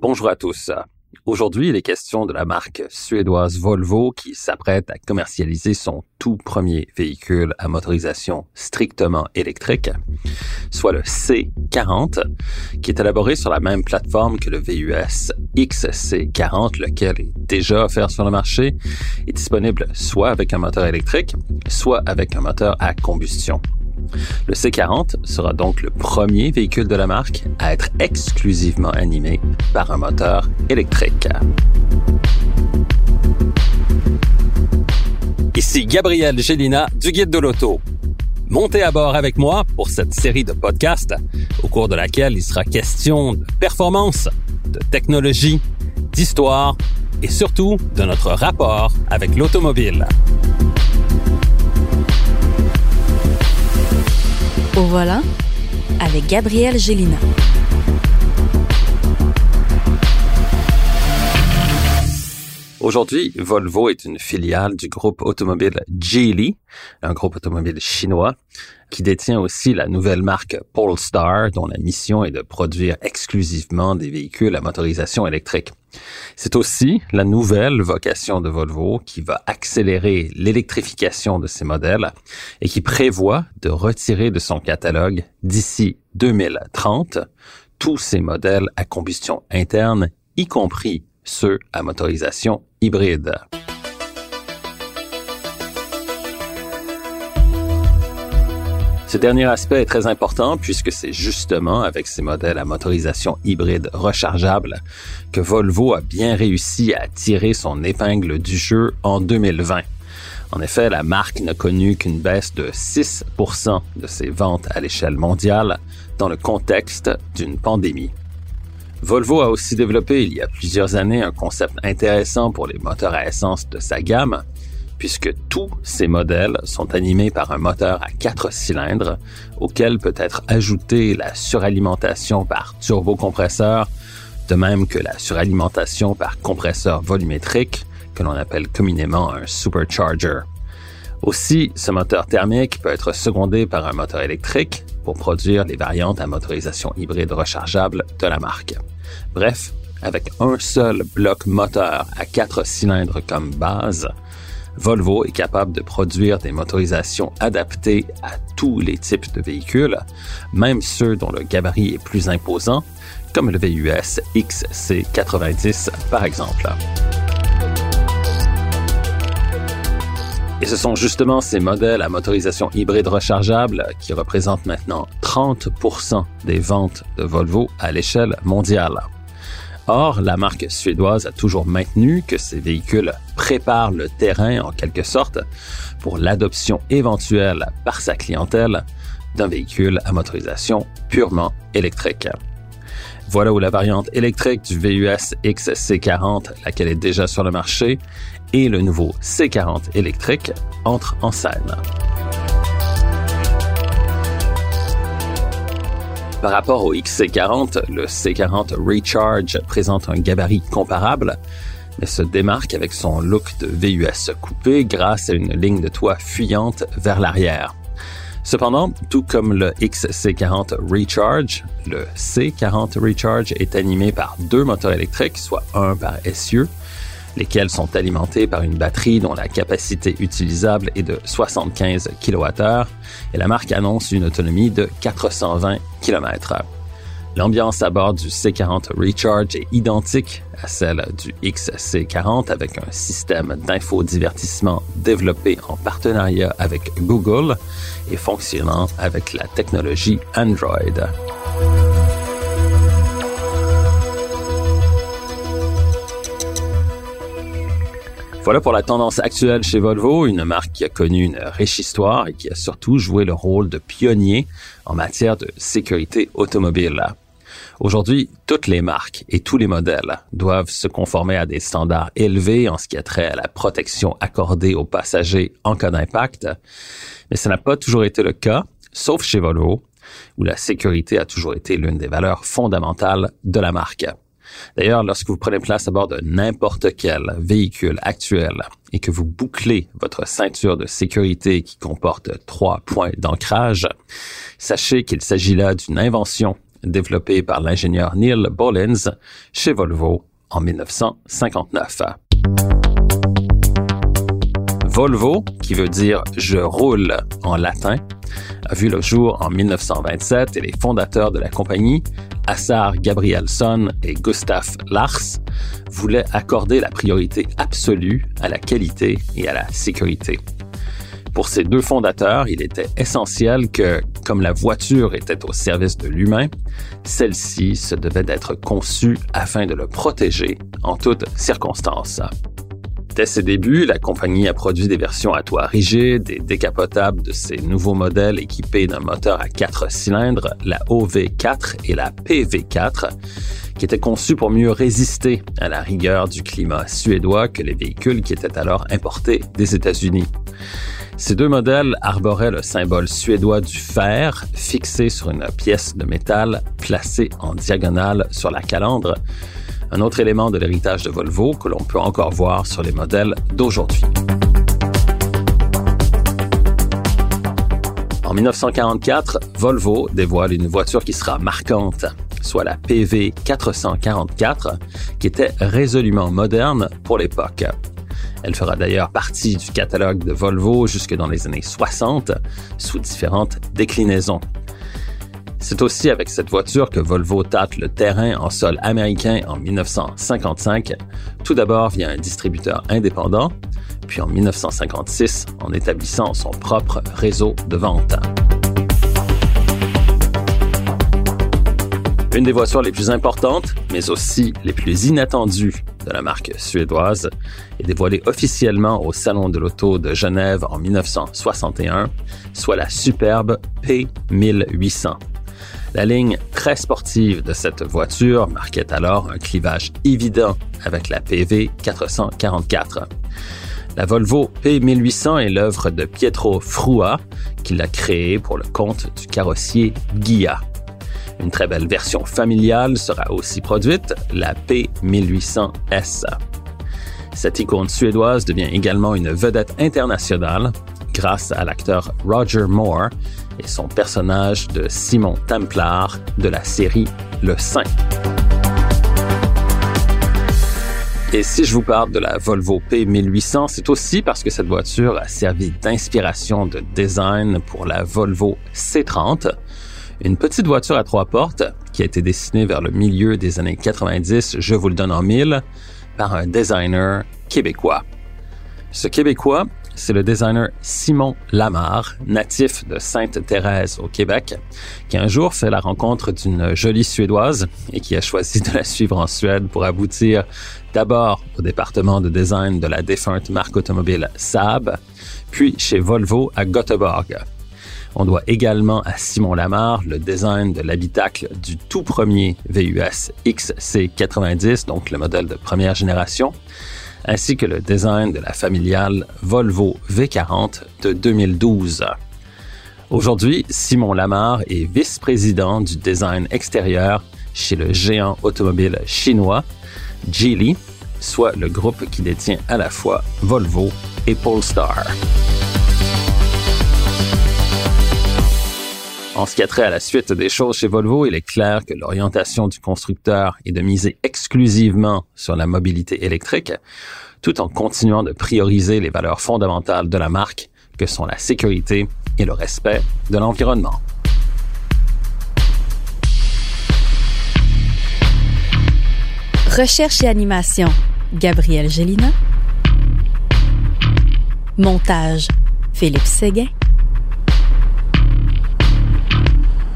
Bonjour à tous. Aujourd'hui, il est question de la marque suédoise Volvo qui s'apprête à commercialiser son tout premier véhicule à motorisation strictement électrique, soit le C40, qui est élaboré sur la même plateforme que le VUS XC40, lequel est déjà offert sur le marché, est disponible soit avec un moteur électrique, soit avec un moteur à combustion. Le C40 sera donc le premier véhicule de la marque à être exclusivement animé par un moteur électrique. Ici Gabriel Gélina du Guide de l'Auto. Montez à bord avec moi pour cette série de podcasts au cours de laquelle il sera question de performance, de technologie, d'histoire et surtout de notre rapport avec l'automobile. Voilà avec Gabriel Gélina. Aujourd'hui, Volvo est une filiale du groupe automobile Geely, un groupe automobile chinois, qui détient aussi la nouvelle marque Polestar, dont la mission est de produire exclusivement des véhicules à motorisation électrique. C'est aussi la nouvelle vocation de Volvo qui va accélérer l'électrification de ses modèles et qui prévoit de retirer de son catalogue d'ici 2030 tous ses modèles à combustion interne, y compris ceux à motorisation hybride. Ce dernier aspect est très important puisque c'est justement avec ces modèles à motorisation hybride rechargeable que Volvo a bien réussi à tirer son épingle du jeu en 2020. En effet, la marque n'a connu qu'une baisse de 6% de ses ventes à l'échelle mondiale dans le contexte d'une pandémie. Volvo a aussi développé il y a plusieurs années un concept intéressant pour les moteurs à essence de sa gamme, puisque tous ces modèles sont animés par un moteur à quatre cylindres auquel peut être ajoutée la suralimentation par turbocompresseur, de même que la suralimentation par compresseur volumétrique, que l'on appelle communément un supercharger. Aussi, ce moteur thermique peut être secondé par un moteur électrique pour produire les variantes à motorisation hybride rechargeable de la marque. Bref, avec un seul bloc moteur à quatre cylindres comme base, Volvo est capable de produire des motorisations adaptées à tous les types de véhicules, même ceux dont le gabarit est plus imposant, comme le VUS XC90 par exemple. Et ce sont justement ces modèles à motorisation hybride rechargeable qui représentent maintenant 30% des ventes de Volvo à l'échelle mondiale. Or, la marque suédoise a toujours maintenu que ces véhicules préparent le terrain en quelque sorte pour l'adoption éventuelle par sa clientèle d'un véhicule à motorisation purement électrique. Voilà où la variante électrique du VUS XC40, laquelle est déjà sur le marché, et le nouveau C40 électrique entrent en scène. Par rapport au XC40, le C40 Recharge présente un gabarit comparable, mais se démarque avec son look de VUS coupé grâce à une ligne de toit fuyante vers l'arrière. Cependant, tout comme le XC40 Recharge, le C40 Recharge est animé par deux moteurs électriques, soit un par essieu, lesquels sont alimentés par une batterie dont la capacité utilisable est de 75 kWh et la marque annonce une autonomie de 420 km/h. L'ambiance à bord du C40 Recharge est identique à celle du XC40 avec un système d'infodivertissement développé en partenariat avec Google et fonctionnant avec la technologie Android. Voilà pour la tendance actuelle chez Volvo, une marque qui a connu une riche histoire et qui a surtout joué le rôle de pionnier en matière de sécurité automobile. Aujourd'hui, toutes les marques et tous les modèles doivent se conformer à des standards élevés en ce qui a trait à la protection accordée aux passagers en cas d'impact, mais ce n'a pas toujours été le cas, sauf chez Volvo, où la sécurité a toujours été l'une des valeurs fondamentales de la marque. D'ailleurs, lorsque vous prenez place à bord de n'importe quel véhicule actuel et que vous bouclez votre ceinture de sécurité qui comporte trois points d'ancrage, sachez qu'il s'agit là d'une invention développée par l'ingénieur Neil Bollins chez Volvo en 1959. Volvo, qui veut dire je roule en latin, a vu le jour en 1927 et les fondateurs de la compagnie, Assar Gabrielson et Gustav Lars, voulaient accorder la priorité absolue à la qualité et à la sécurité. Pour ces deux fondateurs, il était essentiel que, comme la voiture était au service de l'humain, celle-ci se devait d'être conçue afin de le protéger en toutes circonstances. Dès ses débuts, la compagnie a produit des versions à toit rigide et décapotables de ses nouveaux modèles équipés d'un moteur à quatre cylindres, la OV4 et la PV4, qui étaient conçus pour mieux résister à la rigueur du climat suédois que les véhicules qui étaient alors importés des États-Unis. Ces deux modèles arboraient le symbole suédois du fer fixé sur une pièce de métal placée en diagonale sur la calandre, un autre élément de l'héritage de Volvo que l'on peut encore voir sur les modèles d'aujourd'hui. En 1944, Volvo dévoile une voiture qui sera marquante, soit la PV 444, qui était résolument moderne pour l'époque. Elle fera d'ailleurs partie du catalogue de Volvo jusque dans les années 60, sous différentes déclinaisons. C'est aussi avec cette voiture que Volvo tâte le terrain en sol américain en 1955, tout d'abord via un distributeur indépendant, puis en 1956 en établissant son propre réseau de vente. Une des voitures les plus importantes, mais aussi les plus inattendues de la marque suédoise, est dévoilée officiellement au Salon de l'Auto de Genève en 1961, soit la superbe P1800. La ligne très sportive de cette voiture marquait alors un clivage évident avec la PV 444. La Volvo P1800 est l'œuvre de Pietro Frua, qui l'a créée pour le compte du carrossier Ghia. Une très belle version familiale sera aussi produite, la P1800S. Cette icône suédoise devient également une vedette internationale grâce à l'acteur Roger Moore, et son personnage de Simon Templar de la série Le Saint. Et si je vous parle de la Volvo P1800, c'est aussi parce que cette voiture a servi d'inspiration de design pour la Volvo C30, une petite voiture à trois portes qui a été dessinée vers le milieu des années 90, je vous le donne en mille, par un designer québécois. Ce Québécois c'est le designer Simon Lamar, natif de Sainte-Thérèse au Québec, qui un jour fait la rencontre d'une jolie Suédoise et qui a choisi de la suivre en Suède pour aboutir d'abord au département de design de la défunte marque automobile Saab, puis chez Volvo à Göteborg. On doit également à Simon Lamar le design de l'habitacle du tout premier VUS XC90, donc le modèle de première génération, ainsi que le design de la familiale Volvo V40 de 2012. Aujourd'hui, Simon Lamar est vice-président du design extérieur chez le géant automobile chinois Geely, soit le groupe qui détient à la fois Volvo et Polestar. En ce qui a trait à la suite des choses chez Volvo, il est clair que l'orientation du constructeur est de miser exclusivement sur la mobilité électrique, tout en continuant de prioriser les valeurs fondamentales de la marque, que sont la sécurité et le respect de l'environnement. Recherche et animation, Gabriel Gélina. Montage, Philippe Séguin.